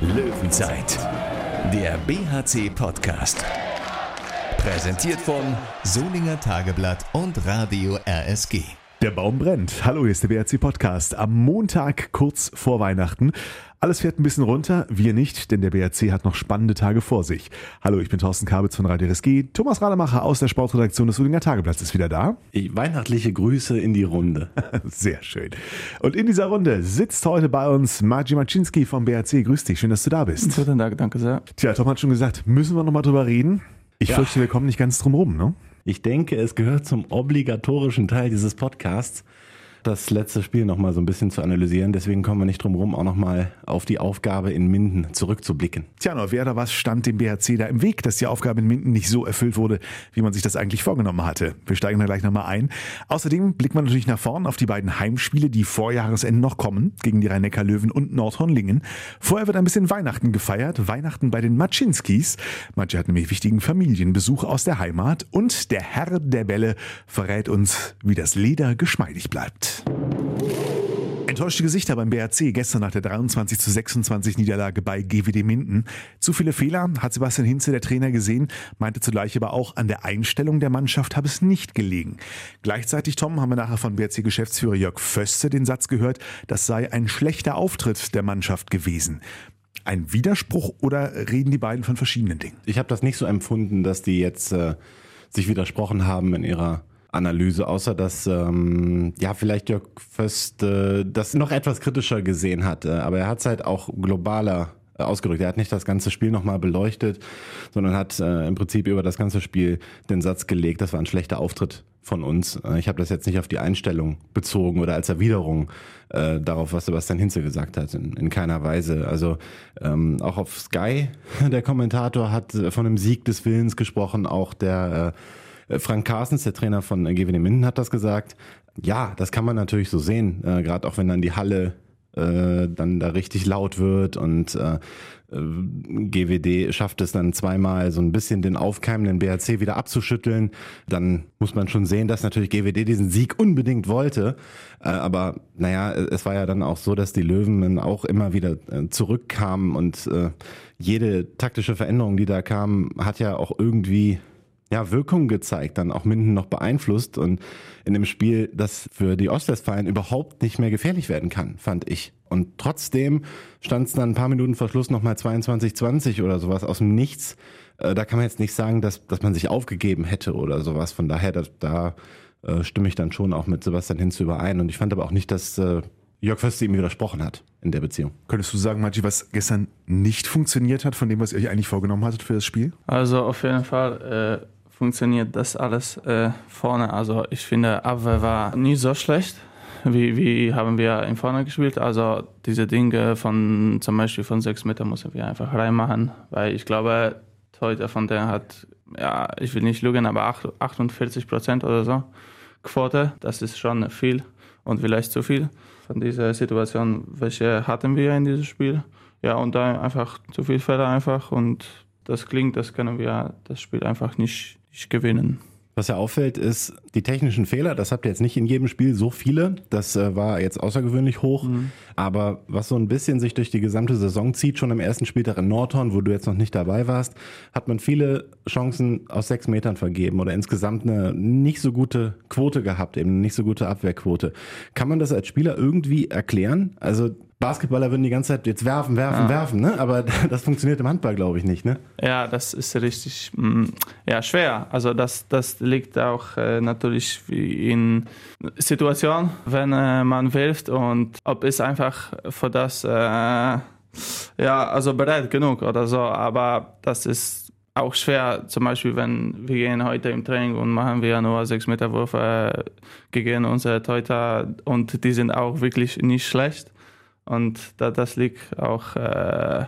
Löwenzeit, der BHC-Podcast. Präsentiert von Solinger Tageblatt und Radio RSG. Der Baum brennt. Hallo, hier ist der BRC Podcast. Am Montag kurz vor Weihnachten. Alles fährt ein bisschen runter, wir nicht, denn der BRC hat noch spannende Tage vor sich. Hallo, ich bin Thorsten Kabitz von Radio RSG. Thomas Rademacher aus der Sportredaktion des Solinger Tageblatts ist wieder da. Weihnachtliche Grüße in die Runde. Sehr schön. Und in dieser Runde sitzt heute bei uns Marci Maczynski vom BRC. Grüß dich, schön, dass du da bist. Guten Tag, danke sehr. Tja, Tom hat schon gesagt, müssen wir nochmal drüber reden? Ich ja. fürchte, wir kommen nicht ganz drum rum, ne? Ich denke, es gehört zum obligatorischen Teil dieses Podcasts, das letzte Spiel nochmal so ein bisschen zu analysieren. Deswegen kommen wir nicht drum rum, auch nochmal auf die Aufgabe in Minden zurückzublicken. Tja, noch, wer da was stand dem BHC da im Weg, dass die Aufgabe in Minden nicht so erfüllt wurde, wie man sich das eigentlich vorgenommen hatte. Wir steigen da gleich nochmal ein. Außerdem blickt man natürlich nach vorn auf die beiden Heimspiele, die vor Jahresende noch kommen, gegen die Rhein-Neckar-Löwen und Nordhornlingen. Vorher wird ein bisschen Weihnachten gefeiert, Weihnachten bei den Maczynskis. Matschi hat nämlich wichtigen Familienbesuch aus der Heimat und der Herr der Bälle verrät uns, wie das Leder geschmeidig bleibt. Enttäuschte Gesichter beim BRC gestern nach der 23 zu 26 Niederlage bei GWD Minden. Zu viele Fehler hat Sebastian Hinze, der Trainer, gesehen, meinte zugleich aber auch an der Einstellung der Mannschaft habe es nicht gelegen. Gleichzeitig, Tom, haben wir nachher von BRC-Geschäftsführer Jörg Föste den Satz gehört, das sei ein schlechter Auftritt der Mannschaft gewesen. Ein Widerspruch oder reden die beiden von verschiedenen Dingen? Ich habe das nicht so empfunden, dass die jetzt äh, sich widersprochen haben in ihrer Analyse, außer dass ähm, ja vielleicht Jörg Föst äh, das noch etwas kritischer gesehen hat. Äh, aber er hat es halt auch globaler äh, ausgedrückt. Er hat nicht das ganze Spiel nochmal beleuchtet, sondern hat äh, im Prinzip über das ganze Spiel den Satz gelegt, das war ein schlechter Auftritt von uns. Äh, ich habe das jetzt nicht auf die Einstellung bezogen oder als Erwiderung äh, darauf, was Sebastian Hinze gesagt hat, in, in keiner Weise. Also ähm, auch auf Sky, der Kommentator hat von einem Sieg des Willens gesprochen, auch der äh, Frank Carstens, der Trainer von äh, GWD Minden, hat das gesagt. Ja, das kann man natürlich so sehen, äh, gerade auch wenn dann die Halle äh, dann da richtig laut wird und äh, äh GWD schafft es dann zweimal so ein bisschen den aufkeimenden BRC wieder abzuschütteln, dann muss man schon sehen, dass natürlich GWD diesen Sieg unbedingt wollte. Äh, aber naja, es war ja dann auch so, dass die Löwen dann auch immer wieder äh, zurückkamen und äh, jede taktische Veränderung, die da kam, hat ja auch irgendwie ja, Wirkung gezeigt, dann auch Minden noch beeinflusst und in dem Spiel, das für die Ostwestfalen überhaupt nicht mehr gefährlich werden kann, fand ich. Und trotzdem stand es dann ein paar Minuten vor Schluss nochmal 22-20 oder sowas aus dem Nichts. Äh, da kann man jetzt nicht sagen, dass, dass man sich aufgegeben hätte oder sowas. Von daher, da, da äh, stimme ich dann schon auch mit Sebastian Hinz überein. Und ich fand aber auch nicht, dass äh, Jörg Förster ihm widersprochen hat in der Beziehung. Könntest du sagen, Maggi, was gestern nicht funktioniert hat von dem, was ihr euch eigentlich vorgenommen hattet für das Spiel? Also auf jeden Fall äh, funktioniert das alles äh, vorne. Also ich finde, Abwehr war nie so schlecht. Wie, wie haben wir in vorne gespielt? Also diese Dinge von zum Beispiel von sechs Meter müssen wir einfach reinmachen, weil ich glaube, heute von der hat, ja, ich will nicht lügen, aber 48 Prozent oder so Quote. Das ist schon viel und vielleicht zu viel von dieser Situation, welche hatten wir in diesem Spiel. Ja, und da einfach zu viel Fälle einfach und das klingt, das können wir das Spiel einfach nicht gewinnen. Was ja auffällt, ist die technischen Fehler. Das habt ihr jetzt nicht in jedem Spiel so viele. Das äh, war jetzt außergewöhnlich hoch. Mhm. Aber was so ein bisschen sich durch die gesamte Saison zieht, schon im ersten Spieltag in Nordhorn, wo du jetzt noch nicht dabei warst, hat man viele Chancen aus sechs Metern vergeben oder insgesamt eine nicht so gute Quote gehabt, eben eine nicht so gute Abwehrquote. Kann man das als Spieler irgendwie erklären? Also Basketballer würden die ganze Zeit jetzt werfen, werfen, ja. werfen, ne? Aber das funktioniert im Handball, glaube ich, nicht, ne? Ja, das ist richtig mm, ja, schwer. Also das, das liegt auch äh, natürlich in Situation, wenn äh, man wirft und ob es einfach für das äh, ja, also bereit genug oder so. Aber das ist auch schwer, zum Beispiel, wenn wir gehen heute im Training und machen wir nur 6 Meter Würfe äh, gegen unsere Teuter und die sind auch wirklich nicht schlecht. Und da, das liegt auch, äh,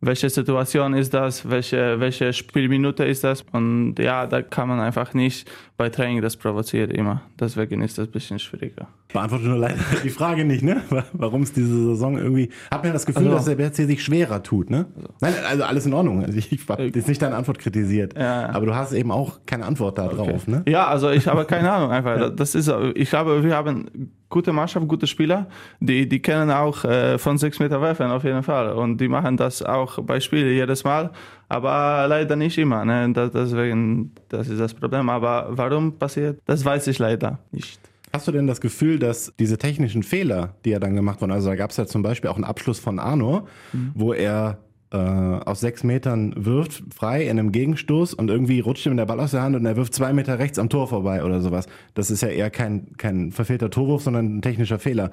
welche Situation ist das, welche, welche Spielminute ist das. Und ja, da kann man einfach nicht bei Training das provoziert immer. Deswegen ist das ein bisschen schwieriger. Beantwortet nur leider die Frage nicht, ne? Warum es diese Saison irgendwie. Hab mir das Gefühl, Also- dass der BRC sich schwerer tut, ne? Nein, also alles in Ordnung. Also ich habe jetzt nicht deine Antwort kritisiert. Ja. Aber du hast eben auch keine Antwort da drauf, ne? Ja, also ich habe keine Ahnung einfach. Das ist, ich glaube, wir haben gute Mannschaft, gute Spieler, die, die kennen auch äh, von sechs Meter werfen auf jeden Fall und die machen das auch bei Spielen jedes Mal, aber leider nicht immer. Ne? Das, deswegen, das ist das Problem. Aber warum passiert, das weiß ich leider nicht. Hast du denn das Gefühl, dass diese technischen Fehler, die ja dann gemacht wurden, also da gab es ja zum Beispiel auch einen Abschluss von Arno, wo er äh, aus sechs Metern wirft, frei in einem Gegenstoß und irgendwie rutscht ihm der Ball aus der Hand und er wirft zwei Meter rechts am Tor vorbei oder sowas. Das ist ja eher kein, kein verfehlter Torwurf, sondern ein technischer Fehler.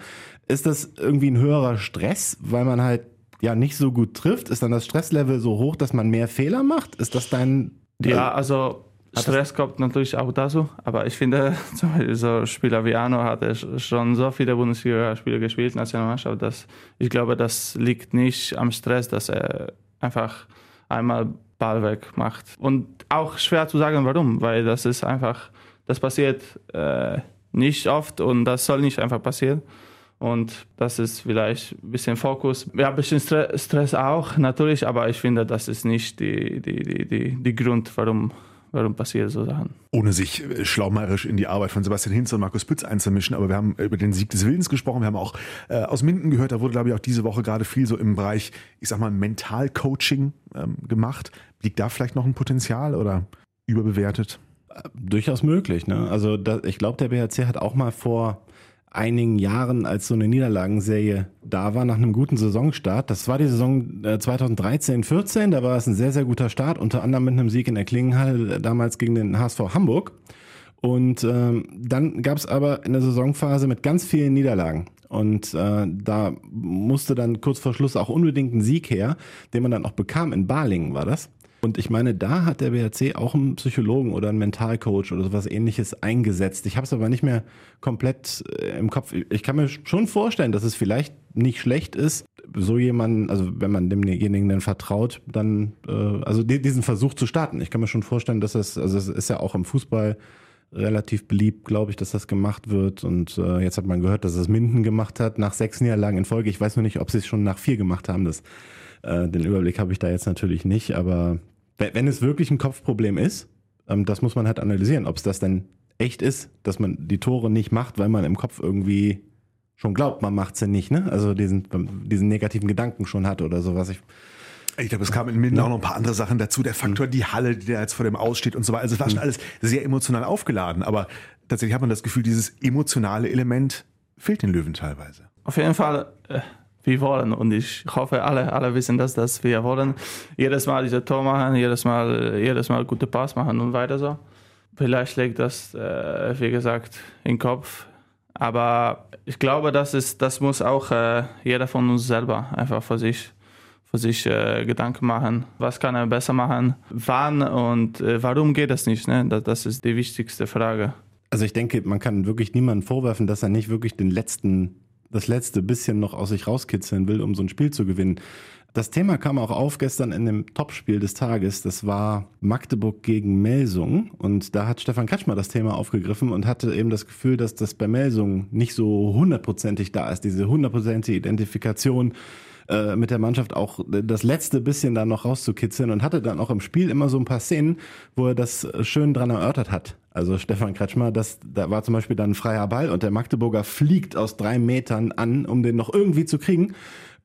Ist das irgendwie ein höherer Stress, weil man halt ja nicht so gut trifft? Ist dann das Stresslevel so hoch, dass man mehr Fehler macht? Ist das dein... Ja, also Stress kommt natürlich auch dazu, aber ich finde, zum Beispiel so Spieler wie Arno hat schon so viele Bundesliga-Spiele gespielt, Nationalmannschaft, dass ich glaube, das liegt nicht am Stress, dass er einfach einmal Ball weg macht. Und auch schwer zu sagen, warum, weil das ist einfach, das passiert äh, nicht oft und das soll nicht einfach passieren. Und das ist vielleicht ein bisschen Fokus. Ja, ein bisschen Stre- Stress auch, natürlich, aber ich finde, das ist nicht die, die, die, die, die Grund, warum, warum passiert so Sachen. Ohne sich äh, schlaumeierisch in die Arbeit von Sebastian Hinz und Markus Pütz einzumischen, aber wir haben über den Sieg des Willens gesprochen. Wir haben auch äh, aus Minden gehört, da wurde, glaube ich, auch diese Woche gerade viel so im Bereich, ich sag mal, Mentalcoaching ähm, gemacht. Liegt da vielleicht noch ein Potenzial oder überbewertet? Durchaus möglich. Ne? Also da, ich glaube, der BHC hat auch mal vor einigen Jahren, als so eine Niederlagenserie da war, nach einem guten Saisonstart. Das war die Saison äh, 2013-14, da war es ein sehr, sehr guter Start, unter anderem mit einem Sieg in der Klingenhalle, äh, damals gegen den HSV Hamburg. Und ähm, dann gab es aber eine Saisonphase mit ganz vielen Niederlagen. Und äh, da musste dann kurz vor Schluss auch unbedingt ein Sieg her, den man dann auch bekam. In Balingen war das. Und ich meine, da hat der BHC auch einen Psychologen oder einen Mentalcoach oder sowas ähnliches eingesetzt. Ich habe es aber nicht mehr komplett äh, im Kopf. Ich kann mir schon vorstellen, dass es vielleicht nicht schlecht ist, so jemanden, also wenn man demjenigen dann vertraut, dann äh, also di- diesen Versuch zu starten. Ich kann mir schon vorstellen, dass das, also es ist ja auch im Fußball relativ beliebt, glaube ich, dass das gemacht wird. Und äh, jetzt hat man gehört, dass es Minden gemacht hat nach sechs Niederlagen in Folge. Ich weiß nur nicht, ob sie es schon nach vier gemacht haben. Das, äh, den Überblick habe ich da jetzt natürlich nicht. Aber wenn es wirklich ein Kopfproblem ist, ähm, das muss man halt analysieren, ob es das denn echt ist, dass man die Tore nicht macht, weil man im Kopf irgendwie schon glaubt, man macht sie nicht, ne? Also diesen, diesen negativen Gedanken schon hat oder sowas. Ich, Ich glaube, es kamen in Minden auch noch ein paar andere Sachen dazu. Der Faktor, die Halle, die da jetzt vor dem aussteht und so weiter. Also es war schon alles sehr emotional aufgeladen. Aber tatsächlich hat man das Gefühl, dieses emotionale Element fehlt den Löwen teilweise. Auf jeden Fall, äh, wir wollen und ich hoffe, alle, alle wissen das, dass wir wollen jedes Mal diese Tor machen, jedes Mal, jedes Mal gute Pass machen und weiter so. Vielleicht liegt das, äh, wie gesagt, im Kopf. Aber ich glaube, das, ist, das muss auch äh, jeder von uns selber einfach für sich, für sich äh, Gedanken machen. Was kann er besser machen? Wann und äh, warum geht das nicht? Ne? Das, das ist die wichtigste Frage. Also ich denke, man kann wirklich niemandem vorwerfen, dass er nicht wirklich den letzten, das letzte bisschen noch aus sich rauskitzeln will, um so ein Spiel zu gewinnen. Das Thema kam auch auf gestern in dem Topspiel des Tages. Das war Magdeburg gegen Melsung. Und da hat Stefan Kretschmer das Thema aufgegriffen und hatte eben das Gefühl, dass das bei Melsung nicht so hundertprozentig da ist. Diese hundertprozentige Identifikation äh, mit der Mannschaft auch das letzte bisschen da noch rauszukitzeln und hatte dann auch im Spiel immer so ein paar Szenen, wo er das schön dran erörtert hat. Also Stefan Kretschmer, das, da war zum Beispiel dann ein freier Ball und der Magdeburger fliegt aus drei Metern an, um den noch irgendwie zu kriegen.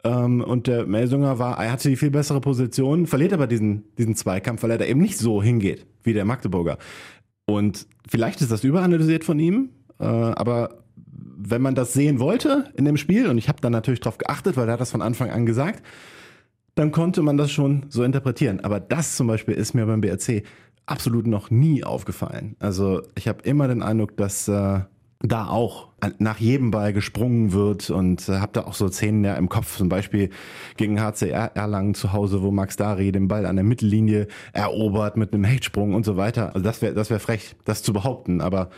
Ähm, und der Melsunger war, er hatte die viel bessere Position, verliert aber diesen, diesen Zweikampf, weil er da eben nicht so hingeht wie der Magdeburger. Und vielleicht ist das überanalysiert von ihm, äh, aber wenn man das sehen wollte in dem Spiel, und ich habe dann natürlich drauf geachtet, weil er hat das von Anfang an gesagt, dann konnte man das schon so interpretieren. Aber das zum Beispiel ist mir beim BRC absolut noch nie aufgefallen. Also ich habe immer den Eindruck, dass äh, da auch nach jedem Ball gesprungen wird und äh, habe da auch so Szenen ja im Kopf, zum Beispiel gegen HCR Erlangen zu Hause, wo Max Dari den Ball an der Mittellinie erobert mit einem Hechtsprung und so weiter. Also das wäre das wär frech, das zu behaupten, aber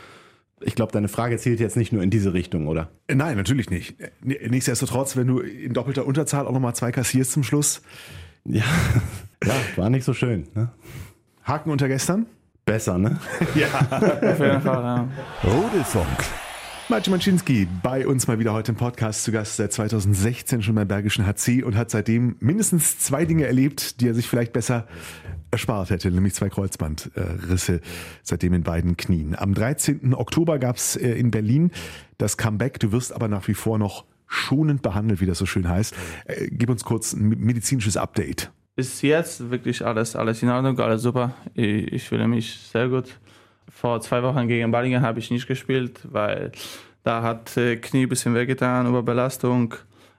ich glaube, deine Frage zielt jetzt nicht nur in diese Richtung, oder? Äh, Nein, natürlich nicht. Äh, Nichtsdestotrotz, wenn du in doppelter Unterzahl auch nochmal zwei kassierst zum Schluss. Ja, ja war nicht so schön. Ne? Haken unter gestern? Besser, ne? Auf jeden Fall, ja. Rudelfunk. Maciej Maczynski bei uns mal wieder heute im Podcast zu Gast, seit 2016 schon beim Bergischen HC und hat seitdem mindestens zwei Dinge erlebt, die er sich vielleicht besser erspart hätte, nämlich zwei Kreuzbandrisse seitdem in beiden Knien. Am 13. Oktober gab es äh, in Berlin das Comeback. Du wirst aber nach wie vor noch schonend behandelt, wie das so schön heißt. Äh, gib uns kurz ein medizinisches Update. Bis jetzt wirklich alles, alles in Ordnung, alles super. Ich fühle mich sehr gut vor zwei Wochen gegen Balingen habe ich nicht gespielt, weil da hat äh, Knie ein bisschen wehgetan über Belastung.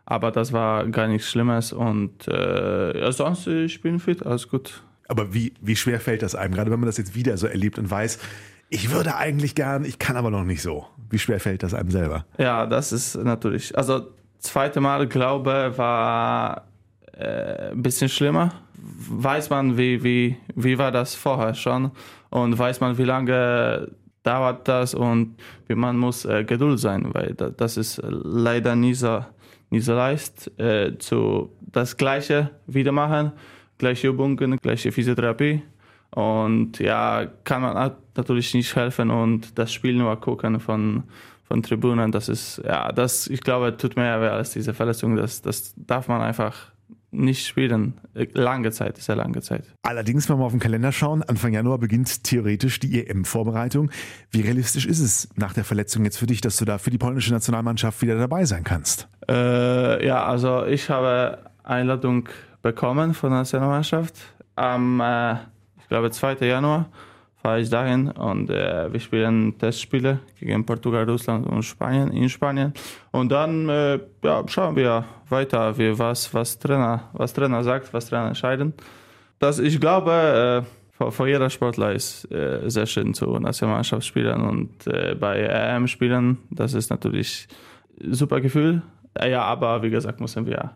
Aber das war gar nichts Schlimmes und äh, sonst ich bin fit, alles gut. Aber wie, wie schwer fällt das einem, gerade wenn man das jetzt wieder so erlebt und weiß, ich würde eigentlich gern, ich kann aber noch nicht so. Wie schwer fällt das einem selber? Ja, das ist natürlich. Also zweite Mal, glaube war äh, ein bisschen schlimmer. Weiß man, wie, wie, wie war das vorher schon und weiß man, wie lange dauert das und man muss äh, Geduld sein, weil das ist leider nie so, nie so leicht äh, zu das Gleiche wieder machen, gleiche Übungen, gleiche Physiotherapie. Und ja, kann man natürlich nicht helfen und das Spiel nur gucken von von Tribünen, das ist ja, das ich glaube tut mehr weh als diese Verletzung, das das darf man einfach nicht spielen. Lange Zeit, sehr lange Zeit. Allerdings, wenn wir auf den Kalender schauen, Anfang Januar beginnt theoretisch die EM-Vorbereitung. Wie realistisch ist es nach der Verletzung jetzt für dich, dass du da für die polnische Nationalmannschaft wieder dabei sein kannst? Äh, ja, also ich habe Einladung bekommen von der Nationalmannschaft am, äh, ich glaube, 2. Januar ich dahin und äh, wir spielen Testspiele gegen Portugal, Russland und Spanien in Spanien. Und dann äh, ja, schauen wir weiter, wie was, was, Trainer, was Trainer sagt, was Trainer entscheiden. Das, ich glaube, äh, für, jeder Sportler ist äh, sehr schön zu Nationalmannschaft spielen und äh, bei EM spielen. Das ist natürlich ein super Gefühl. Ja, aber wie gesagt, müssen wir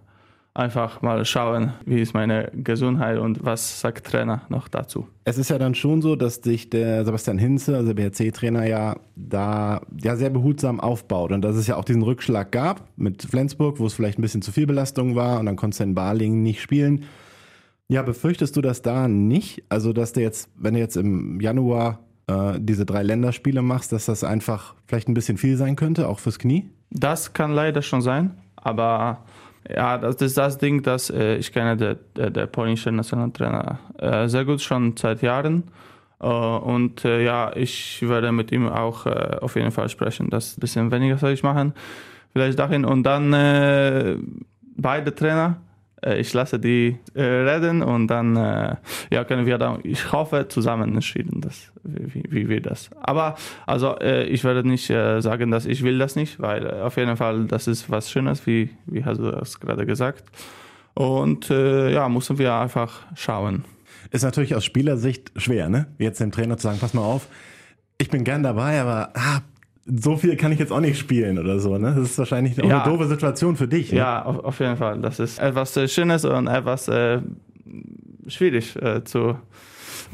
einfach mal schauen, wie ist meine Gesundheit und was sagt Trainer noch dazu. Es ist ja dann schon so, dass sich der Sebastian Hinze, also der BRC-Trainer, ja da ja sehr behutsam aufbaut und dass es ja auch diesen Rückschlag gab mit Flensburg, wo es vielleicht ein bisschen zu viel Belastung war und dann konntest du in Balingen nicht spielen. Ja, befürchtest du das da nicht? Also, dass du jetzt, wenn du jetzt im Januar äh, diese drei Länderspiele machst, dass das einfach vielleicht ein bisschen viel sein könnte, auch fürs Knie? Das kann leider schon sein, aber ja, das ist das Ding, dass äh, ich kenne der, der, der polnische Nationaltrainer äh, sehr gut schon seit Jahren. Äh, und äh, ja, ich werde mit ihm auch äh, auf jeden Fall sprechen. Das ein bisschen weniger soll ich machen, vielleicht dahin. Und dann äh, beide Trainer ich lasse die äh, reden und dann äh, ja, können wir dann, ich hoffe, zusammen entschieden, dass, wie, wie wir das. Aber also ich werde nicht sagen, dass ich will das nicht, weil auf jeden Fall das ist was Schönes, wie, wie hast du das gerade gesagt. Und ja, müssen wir einfach schauen. Ist natürlich aus Spielersicht schwer, ne? Jetzt dem Trainer zu sagen, pass mal auf, ich bin gern dabei, aber ah, so viel kann ich jetzt auch nicht spielen oder so. Ne? Das ist wahrscheinlich auch ja. eine doofe Situation für dich. Ne? Ja, auf, auf, jeden Fall. Das ist etwas äh, Schönes und etwas äh, schwierig äh, zu,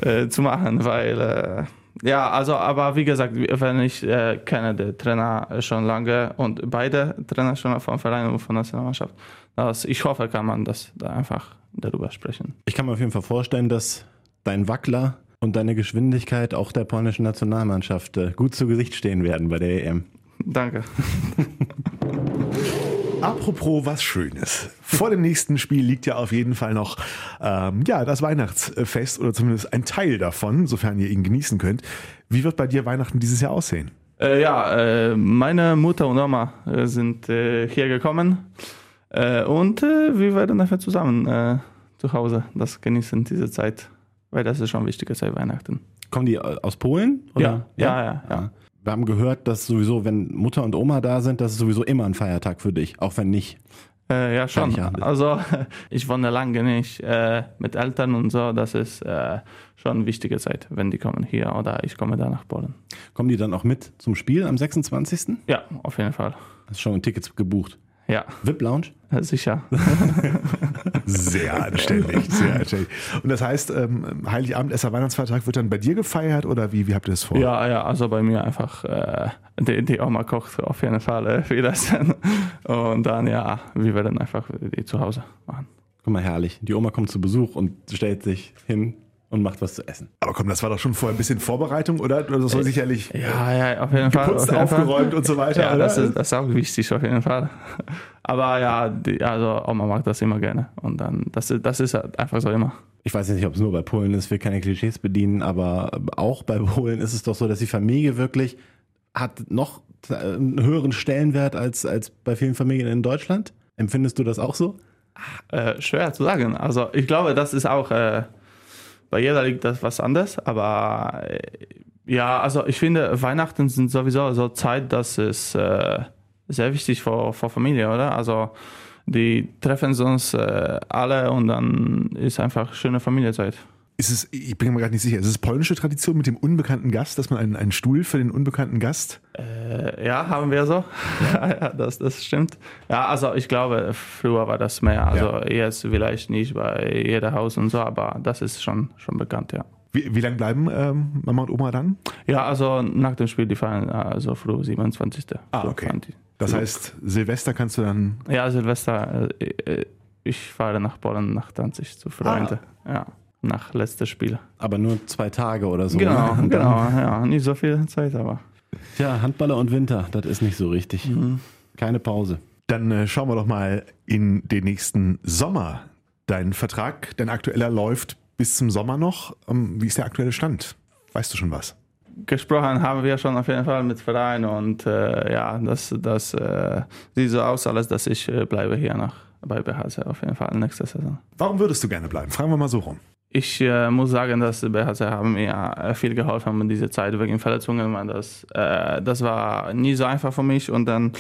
äh, zu machen, weil äh, ja, also, aber wie gesagt, wenn ich äh, kenne den Trainer schon lange und beide Trainer schon vom Verein und von der Nationalmannschaft, das, ich hoffe, kann man das da einfach darüber sprechen. Ich kann mir auf jeden Fall vorstellen, dass dein Wackler und deine Geschwindigkeit auch der polnischen Nationalmannschaft äh, gut zu Gesicht stehen werden bei der EM. Danke. Apropos was Schönes. Vor dem nächsten Spiel liegt ja auf jeden Fall noch ähm, ja, das Weihnachtsfest oder zumindest ein Teil davon, sofern ihr ihn genießen könnt. Wie wird bei dir Weihnachten dieses Jahr aussehen? Äh, ja, äh, meine Mutter und Oma äh, sind äh, hier gekommen äh, und wir werden einfach zusammen zu Hause das genießen, diese Zeit weil das ist schon wichtiger seit Weihnachten. Kommen die aus Polen? Ja, ja, ja, ja, Wir haben gehört, dass sowieso, wenn Mutter und Oma da sind, das ist sowieso immer ein Feiertag für dich, auch wenn nicht. Äh, ja, schon. Also ich wohne lange nicht äh, mit Eltern und so. Das ist äh, schon eine wichtige Zeit, wenn die kommen hier oder ich komme da nach Polen. Kommen die dann auch mit zum Spiel am 26.? Ja, auf jeden Fall. Hast du schon Tickets gebucht? Ja. VIP Lounge? Sicher. sehr anständig, sehr anständig. Und das heißt, ähm, Heiligabend, erster Weihnachtsfeiertag wird dann bei dir gefeiert oder wie, wie habt ihr das vor? Ja, ja, also bei mir einfach, äh, die, die Oma kocht auf jeden Fall äh, für das. Und dann, ja, wir werden einfach die zu Hause machen. Guck mal, herrlich. Die Oma kommt zu Besuch und stellt sich hin und macht was zu essen. Aber komm, das war doch schon vorher ein bisschen Vorbereitung, oder? Das soll sicherlich Ja, ja, auf jeden Fall. geputzt, auf jeden Fall. aufgeräumt und so weiter, Ja, oder? das ist, das ist auch wichtig auf jeden Fall. Aber ja, die, also Oma mag das immer gerne. Und dann, das, ist- das ist halt einfach so immer. Ich weiß nicht, ob es nur bei Polen ist, will keine Klischees bedienen, aber auch bei Polen ist es doch so, dass die Familie wirklich hat noch äh, einen höheren Stellenwert als, als bei vielen Familien in Deutschland. Empfindest du das auch so? Äh, schwer zu sagen. Also ich glaube, das ist auch, äh, bei jeder liegt das was anderes. Aber äh, ja, also ich finde, Weihnachten sind sowieso so Zeit, dass es äh, sehr wichtig für, für Familie, oder? Also die treffen sonst äh, alle und dann ist einfach schöne Familiezeit. Ist es, ich bin mir gerade nicht sicher, ist es polnische Tradition mit dem unbekannten Gast, dass man einen, einen Stuhl für den unbekannten Gast? Äh, ja, haben wir so. Ja, ja das, das stimmt. Ja, also ich glaube, früher war das mehr. Also jetzt vielleicht nicht bei jeder Haus und so, aber das ist schon, schon bekannt, ja. Wie, wie lange bleiben ähm, Mama und Oma dann? Ja, also nach dem Spiel, die feiern also früh 27. Ah, okay. Das heißt, Silvester kannst du dann. Ja, Silvester, äh, äh, ich fahre nach Polen nach Danzig zu Freunden. Ah. Ja, nach letztes Spiel. Aber nur zwei Tage oder so. Genau, ne? Genau, ja, nicht so viel Zeit, aber. Tja, Handballer und Winter, das ist nicht so richtig. Keine Pause. Dann äh, schauen wir doch mal in den nächsten Sommer. Dein Vertrag, dein aktueller läuft bis zum Sommer noch. Ähm, wie ist der aktuelle Stand? Weißt du schon was? gesprochen haben wir schon auf jeden Fall mit Verein und äh, ja, das, das äh, sieht so aus, alles, dass ich äh, bleibe hier noch bei BHC auf jeden Fall nächste Saison. Warum würdest du gerne bleiben? Fragen wir mal so rum. Ich äh, muss sagen, dass BHC haben mir äh, viel geholfen in dieser Zeit wegen Verletzungen. weil Das, äh, das war nie so einfach für mich und dann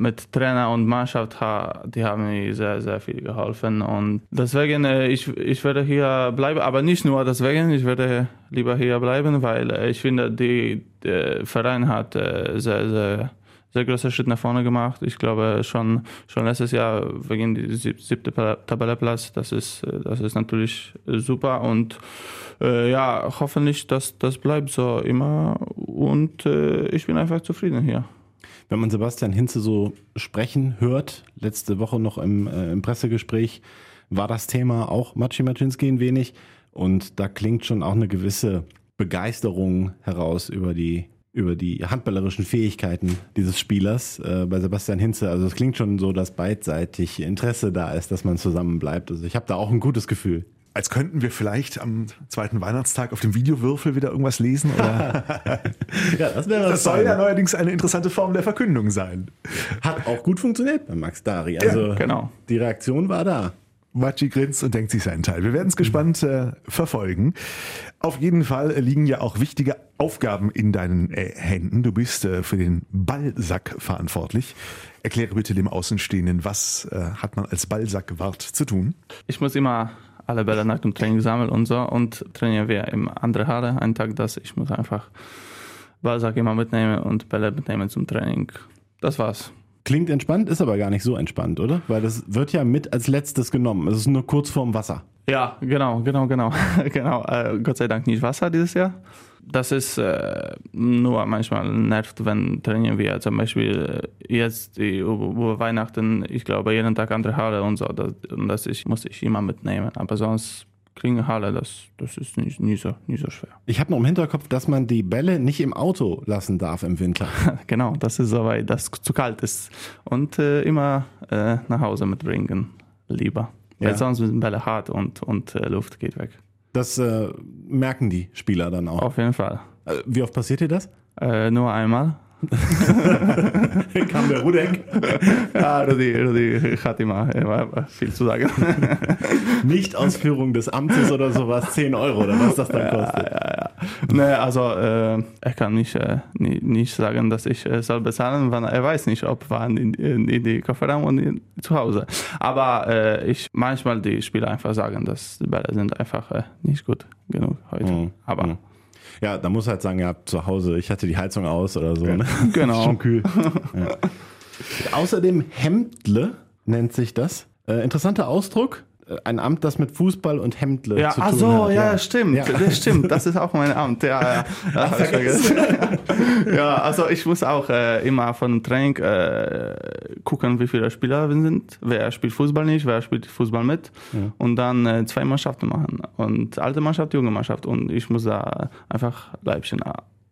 mit Trainer und Mannschaft, ha- die haben mir sehr, sehr viel geholfen und deswegen, äh, ich, ich werde hier bleiben, aber nicht nur deswegen, ich werde lieber hier bleiben, weil äh, ich finde, die, der Verein hat äh, sehr, sehr, sehr große Schritt nach vorne gemacht. Ich glaube schon, schon letztes Jahr wegen die sieb- siebte Tabellenplatz, das ist, das ist natürlich super und äh, ja, hoffentlich, dass das bleibt so immer und äh, ich bin einfach zufrieden hier. Wenn man Sebastian Hinze so sprechen hört, letzte Woche noch im, äh, im Pressegespräch, war das Thema auch Maciej Maczynski ein wenig. Und da klingt schon auch eine gewisse Begeisterung heraus über die, über die handballerischen Fähigkeiten dieses Spielers äh, bei Sebastian Hinze. Also es klingt schon so, dass beidseitig Interesse da ist, dass man zusammen bleibt. Also ich habe da auch ein gutes Gefühl. Als könnten wir vielleicht am zweiten Weihnachtstag auf dem Videowürfel wieder irgendwas lesen. Oder? Ja, das wäre das soll ja neuerdings eine interessante Form der Verkündung sein. Hat auch gut funktioniert bei Max Dari. Also genau. die Reaktion war da. Machi grinst und denkt sich seinen Teil. Wir werden es gespannt äh, verfolgen. Auf jeden Fall liegen ja auch wichtige Aufgaben in deinen äh, Händen. Du bist äh, für den Ballsack verantwortlich. Erkläre bitte dem Außenstehenden, was äh, hat man als Ballsackwart zu tun? Ich muss immer alle Bälle nach dem Training sammeln und so und trainieren wir im andere Halle einen Tag das. Ich muss einfach Ballsack immer mitnehmen und Bälle mitnehmen zum Training. Das war's. Klingt entspannt, ist aber gar nicht so entspannt, oder? Weil das wird ja mit als letztes genommen. Es ist nur kurz vorm Wasser. Ja, genau, genau, genau. genau. Äh, Gott sei Dank nicht Wasser dieses Jahr. Das ist äh, nur manchmal nervt, wenn trainieren wir zum Beispiel äh, jetzt über, Weihnachten, ich glaube jeden Tag andere Halle und so. Das, das ich, muss ich immer mitnehmen. Aber sonst kriegen Halle, das, das ist nicht, nie, so, nie so schwer. Ich habe noch im Hinterkopf, dass man die Bälle nicht im Auto lassen darf im Winter. genau, das ist so, weil das zu kalt ist. Und äh, immer äh, nach Hause mitbringen, lieber. Weil Ja. sonst sind Bälle hart und, und äh, Luft geht weg. Das äh, merken die Spieler dann auch. Auf jeden Fall. Äh, Wie oft passiert dir das? Äh, nur einmal. Kam der Rudek. Ja, Rudi, Rudi hat immer, immer viel zu sagen. Nicht-Ausführung des Amtes oder sowas, 10 Euro oder was das dann kostet. nee, also äh, er kann nicht, äh, nie- nicht sagen, dass ich äh, soll bezahlen, weil er weiß nicht, ob wann in, in, in die Kofferraum und in, zu Hause. Aber äh, ich manchmal die Spieler einfach sagen, dass die Bälle sind einfach äh, nicht gut genug heute. Mhm. Aber Mhm. Ja, da muss halt sagen, ja, zu Hause, ich hatte die Heizung aus oder so. Ne? Genau. Schon kühl. ja. Außerdem Hemdle nennt sich das. Äh, interessanter Ausdruck. Ein Amt, das mit Fußball und Hemdle Ja, zu ach tun so, hat. ja, stimmt. Ja. Das stimmt. Das ist auch mein Amt. Ja, ja. Ja, also ich muss auch äh, immer von Training äh, gucken, wie viele Spieler wir sind. Wer spielt Fußball nicht, wer spielt Fußball mit. Und dann äh, zwei Mannschaften machen. Und alte Mannschaft, junge Mannschaft. Und ich muss da einfach Leibchen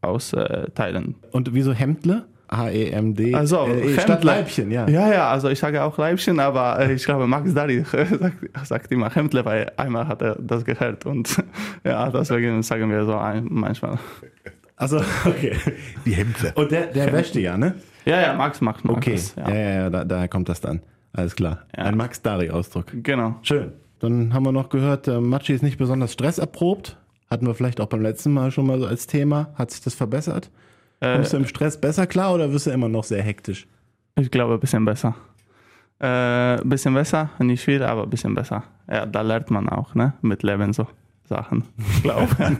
austeilen. Und wieso Hemdle? H-E-M-D. Also, äh, statt. Leibchen, ja. Ja, ja, also ich sage auch Leibchen, aber äh, ich glaube, Max Dari sagt, sagt immer Hemdle, weil einmal hat er das gehört und ja, deswegen sagen wir so ein, manchmal. Also, okay. Die Hemdle. Und der, der wäscht die ja, ne? Ja, ja, Max macht mag Okay. das. Ja, ja, ja, da, daher kommt das dann. Alles klar. Ja. Ein Max-Dari-Ausdruck. Genau. Schön. Dann haben wir noch gehört, äh, Matschi ist nicht besonders stresserprobt. Hatten wir vielleicht auch beim letzten Mal schon mal so als Thema. Hat sich das verbessert? Äh, Kommst du im Stress besser klar oder wirst du immer noch sehr hektisch? ich glaube, ein bisschen besser. Ein äh, bisschen besser, nicht viel, aber ein bisschen besser. Ja, da lernt man auch, ne? Mit Leben so Sachen. Ich glaube.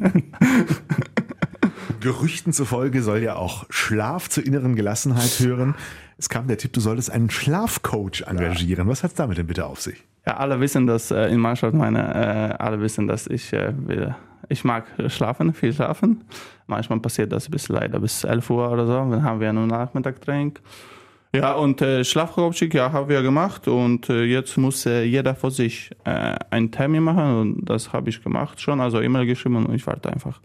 Gerüchten zufolge soll ja auch Schlaf zur inneren Gelassenheit hören. Es kam der Tipp, du solltest einen Schlafcoach engagieren. Was hat es damit denn bitte auf sich? Ja, alle wissen, dass äh, in Mannschaft meine, äh, alle wissen, dass ich äh, will. Ich mag schlafen, viel schlafen. Manchmal passiert das bis leider bis 11 Uhr oder so. Dann haben wir nur Nachmittagtraining. Ja, und äh, Schlafcoaching, ja, haben wir gemacht. Und äh, jetzt muss äh, jeder für sich äh, einen Termin machen. Und das habe ich gemacht schon. Also E-Mail geschrieben und ich warte einfach,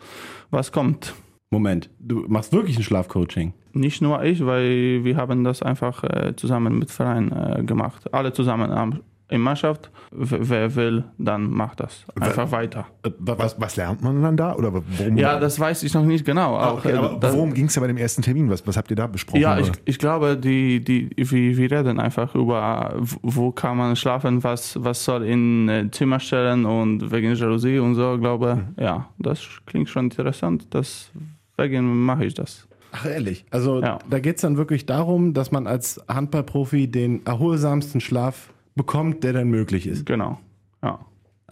was kommt. Moment, du machst wirklich ein Schlafcoaching. Nicht nur ich, weil wir haben das einfach äh, zusammen mit Verein äh, gemacht. Alle zusammen am, in Mannschaft. W wer will, dann macht das. Einfach weiter. Äh, Was, was lernt man dann da? Oder worum, Ja, das weiß ich noch nicht genau. Ah, Auch, okay, äh, aber das, worum ging es ja bei dem ersten Termin? Was, was habt ihr da besprochen? ja, ich, ich glaube, die, die, wir, wir reden einfach über, wo kann man schlafen, was, was soll in äh, Zimmer stellen und wegen Jalousie und so, glaube Mhm. Ja, das klingt schon interessant. Deswegen mache ich das. Ach ehrlich. Also Ja. da geht es dann wirklich darum, dass man als Handballprofi den erholsamsten Schlaf bekommt, der dann möglich ist. Genau. Ja.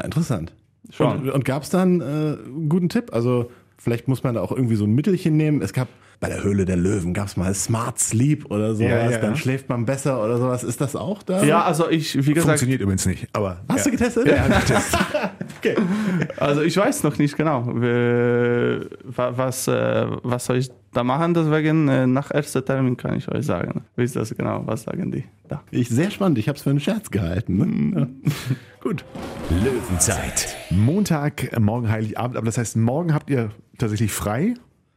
Interessant. Schon. Und, und gab es dann äh, einen guten Tipp? Also vielleicht muss man da auch irgendwie so ein Mittelchen nehmen. Es gab bei der Höhle der Löwen gab es mal Smart Sleep oder sowas. Ja, ja. Dann schläft man besser oder sowas. Ist das auch da? Ja, also ich, wie gesagt, Funktioniert übrigens nicht. Aber Hast ja. du getestet? Ja, getestet. okay. Also ich weiß noch nicht genau, äh, wa- was, äh, was soll ich da machen. Deswegen äh, nach erster Termin kann ich euch sagen. Wie ist das genau? Was sagen die da? Ich, sehr spannend. Ich habe es für einen Scherz gehalten. Ne? Ja. Gut. Löwenzeit. Montag, morgen Heiligabend. Aber das heißt, morgen habt ihr tatsächlich frei.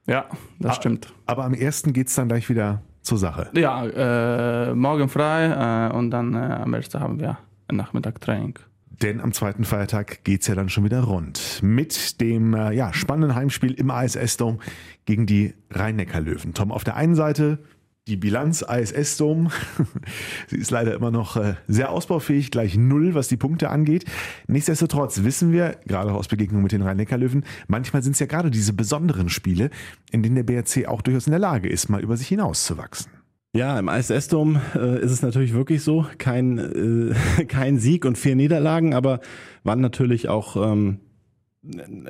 Ja, das stimmt. Aber am ersten geht es dann gleich wieder zur Sache. Ja, äh, morgen frei äh, und dann äh, am ersten haben wir ein Nachmittagtraining. Denn am zweiten Feiertag geht's ja dann schon wieder rund. Mit dem äh, ja, spannenden Heimspiel im ISS-Dom gegen die Rhein-Neckar-Löwen. Tom, auf der einen Seite die Bilanz ISS-Dom. Sie ist leider immer noch äh, sehr ausbaufähig, gleich null, was die Punkte angeht. Nichtsdestotrotz wissen wir, gerade aus Begegnungen mit den Rhein-Neckar-Löwen, manchmal sind es ja gerade diese besonderen Spiele, in denen der BRC auch durchaus in der Lage ist, mal über sich hinauszuwachsen. Ja, im ISS-Dom äh, ist es natürlich wirklich so. Kein, äh, kein Sieg und vier Niederlagen, aber waren natürlich auch ähm,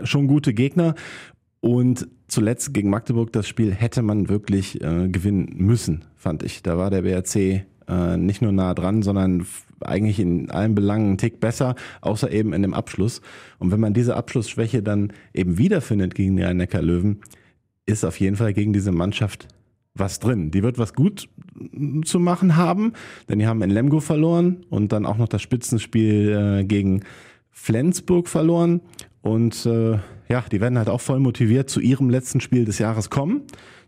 schon gute Gegner. Und zuletzt gegen Magdeburg das Spiel hätte man wirklich äh, gewinnen müssen, fand ich. Da war der BRC äh, nicht nur nah dran, sondern eigentlich in allen Belangen einen Tick besser, außer eben in dem Abschluss. Und wenn man diese Abschlussschwäche dann eben wiederfindet gegen die Rhein-Neckar Löwen, ist auf jeden Fall gegen diese Mannschaft was drin. Die wird was gut zu machen haben, denn die haben in Lemgo verloren und dann auch noch das Spitzenspiel äh, gegen Flensburg verloren. Und äh, ja, die werden halt auch voll motiviert zu ihrem letzten Spiel des Jahres kommen,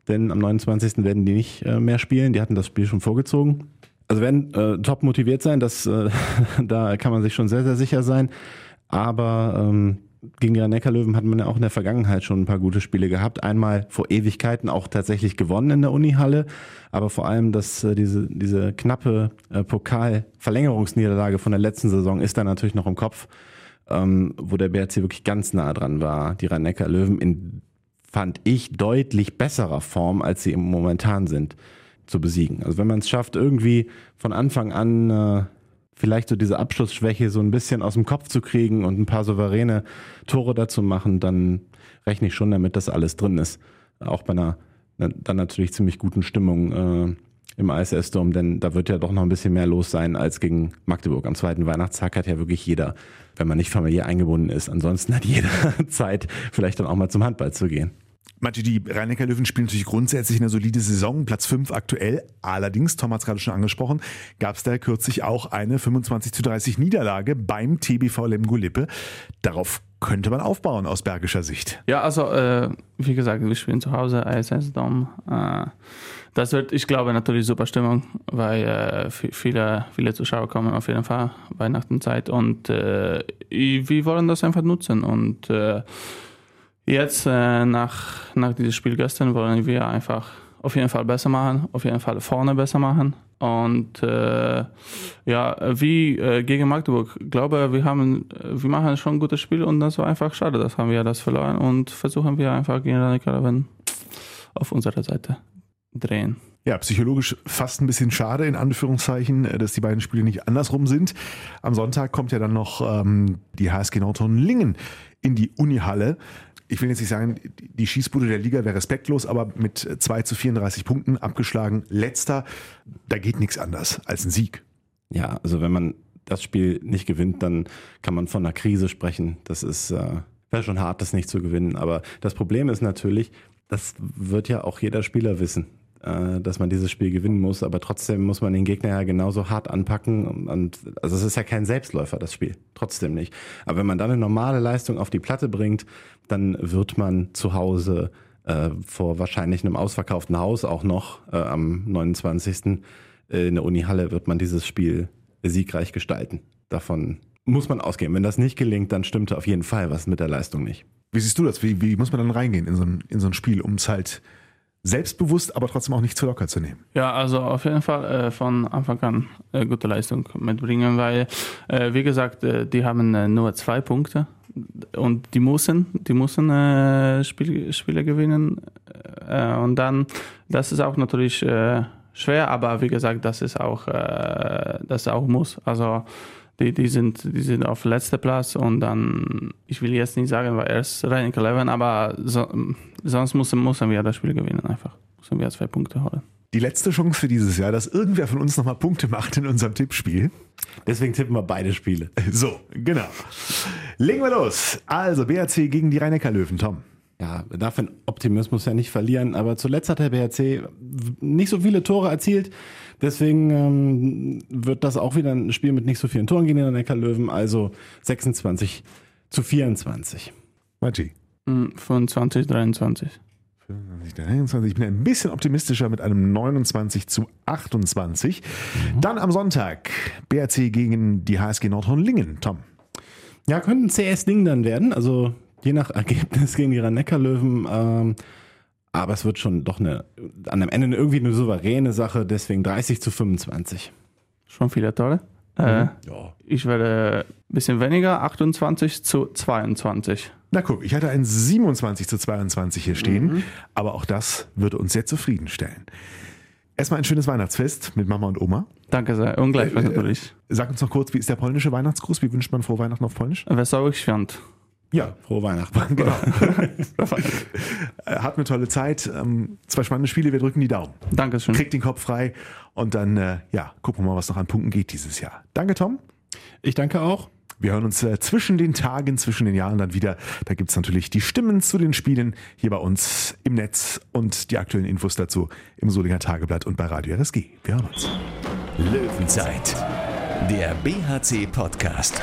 denn am 29. werden die nicht äh, mehr spielen. Die hatten das Spiel schon vorgezogen. Also werden äh, top motiviert sein, das, äh, da kann man sich schon sehr, sehr sicher sein. Aber ähm, gegen die Rhein-Neckar-Löwen hat man ja auch in der Vergangenheit schon ein paar gute Spiele gehabt. Einmal vor Ewigkeiten auch tatsächlich gewonnen in der Unihalle, aber vor allem dass äh, diese, diese knappe äh, Pokal-Verlängerungsniederlage von der letzten Saison ist da natürlich noch im Kopf, ähm, wo der BRC wirklich ganz nah dran war. Die Rhein-Neckar-Löwen in, fand ich, deutlich besserer Form, als sie im momentan sind, zu besiegen. Also wenn man es schafft, irgendwie von Anfang an äh, vielleicht so diese Abschlussschwäche so ein bisschen aus dem Kopf zu kriegen und ein paar souveräne Tore dazu machen, dann rechne ich schon damit, dass alles drin ist. Auch bei einer, dann natürlich ziemlich guten Stimmung äh, im ISS-Dom, denn da wird ja doch noch ein bisschen mehr los sein als gegen Magdeburg. Am zweiten Weihnachtstag hat ja wirklich jeder, wenn man nicht familiär eingebunden ist, ansonsten hat jeder Zeit, vielleicht dann auch mal zum Handball zu gehen. Manche, die rhein löwen spielen natürlich grundsätzlich eine solide Saison, Platz 5 aktuell. Allerdings, Tom hat es gerade schon angesprochen, gab es da kürzlich auch eine 25 zu 30 Niederlage beim TBV Lemgo-Lippe. Darauf könnte man aufbauen aus bergischer Sicht. Ja, also äh, wie gesagt, wir spielen zu Hause, ISS Dom. Äh, das wird, ich glaube, natürlich super Stimmung, weil äh, viele, viele Zuschauer kommen auf jeden Fall Weihnachtenzeit und äh, wir wollen das einfach nutzen und äh, jetzt äh, nach, nach diesem Spiel gestern wollen wir einfach auf jeden Fall besser machen, auf jeden Fall vorne besser machen und äh, ja, wie äh, gegen Magdeburg, glaube wir haben, wir machen schon ein gutes Spiel und das war einfach schade, das haben wir das verloren und versuchen wir einfach gegen Radikal auf unserer Seite drehen. Ja, psychologisch fast ein bisschen schade, in Anführungszeichen, äh, dass die beiden Spiele nicht andersrum sind. Am Sonntag kommt ja dann noch ähm, die HSG Nordhorn Lingen in die Unihalle. Ich will jetzt nicht sagen, die Schießbude der Liga wäre respektlos, aber mit 2 zu 34 Punkten abgeschlagen, letzter, da geht nichts anders als ein Sieg. Ja, also wenn man das Spiel nicht gewinnt, dann kann man von einer Krise sprechen. Das ist äh, wäre schon hart, das nicht zu gewinnen. Aber das Problem ist natürlich, das wird ja auch jeder Spieler wissen, dass man dieses Spiel gewinnen muss, aber trotzdem muss man den Gegner ja genauso hart anpacken. Und, also es ist ja kein Selbstläufer, das Spiel. Trotzdem nicht. Aber wenn man dann eine normale Leistung auf die Platte bringt, dann wird man zu Hause äh, vor wahrscheinlich einem ausverkauften Haus auch noch äh, am 29. Äh, in der Unihalle wird man dieses Spiel siegreich gestalten. Davon muss man ausgehen. Wenn das nicht gelingt, dann stimmte auf jeden Fall was mit der Leistung nicht. Wie siehst du das? Wie, wie muss man dann reingehen in so ein, in so ein Spiel, um es halt selbstbewusst, aber trotzdem auch nicht zu locker zu nehmen? Ja, also auf jeden Fall äh, von Anfang an äh, gute Leistung mitbringen, weil, äh, wie gesagt, äh, die haben äh, nur zwei Punkte und die müssen, die müssen äh, Spiel, Spiele gewinnen und dann, das ist auch natürlich schwer, aber wie gesagt, das ist auch, das auch muss. Also die, die, sind, die sind auf letzter Platz und dann, ich will jetzt nicht sagen, weil er ist Rhein 11, aber so, sonst müssen, müssen wir das Spiel gewinnen einfach. Müssen wir zwei Punkte holen. Die letzte Chance für dieses Jahr, dass irgendwer von uns nochmal Punkte macht in unserem Tippspiel. Deswegen tippen wir beide Spiele. So, genau. Legen wir los. Also BRC gegen die rhein löwen Tom. Ja, wir darf den Optimismus ja nicht verlieren, aber zuletzt hat der BRC nicht so viele Tore erzielt. Deswegen ähm, wird das auch wieder ein Spiel mit nicht so vielen Toren gegen den Neckarlöwen, also 26 zu 24. Maggi. 25, 23. 23, Ich bin ein bisschen optimistischer mit einem 29 zu 28. Mhm. Dann am Sonntag BRC gegen die HSG Nordhorn-Lingen. Tom. Ja, könnten CS Lingen dann werden. Also je nach Ergebnis gegen die Rhein-Neckar-Löwen. Ähm, aber es wird schon doch eine, an dem Ende irgendwie eine souveräne Sache, deswegen 30 zu 25. Schon viele Tore. Mhm. Äh, ja. Ich werde ein bisschen weniger, 28 zu 22. Na guck, ich hatte ein 27 zu 22 hier stehen, mhm. aber auch das würde uns sehr zufriedenstellen. Erstmal ein schönes Weihnachtsfest mit Mama und Oma. Danke sehr, ungleich äh, natürlich. Sag uns noch kurz, wie ist der polnische Weihnachtsgruß? Wie wünscht man frohe Weihnachten auf Polnisch? Wesołych świąt. Ja, frohe Weihnachten. Genau. Hat eine tolle Zeit. Ähm, zwei spannende Spiele. Wir drücken die Daumen. Dankeschön. Kriegt den Kopf frei und dann, äh, ja, gucken wir mal, was noch an Punkten geht dieses Jahr. Danke, Tom. Ich danke auch. Wir hören uns äh, zwischen den Tagen, zwischen den Jahren dann wieder. Da gibt es natürlich die Stimmen zu den Spielen hier bei uns im Netz und die aktuellen Infos dazu im Solinger Tageblatt und bei Radio RSG. Wir hören uns. Löwenzeit, der BHC-Podcast.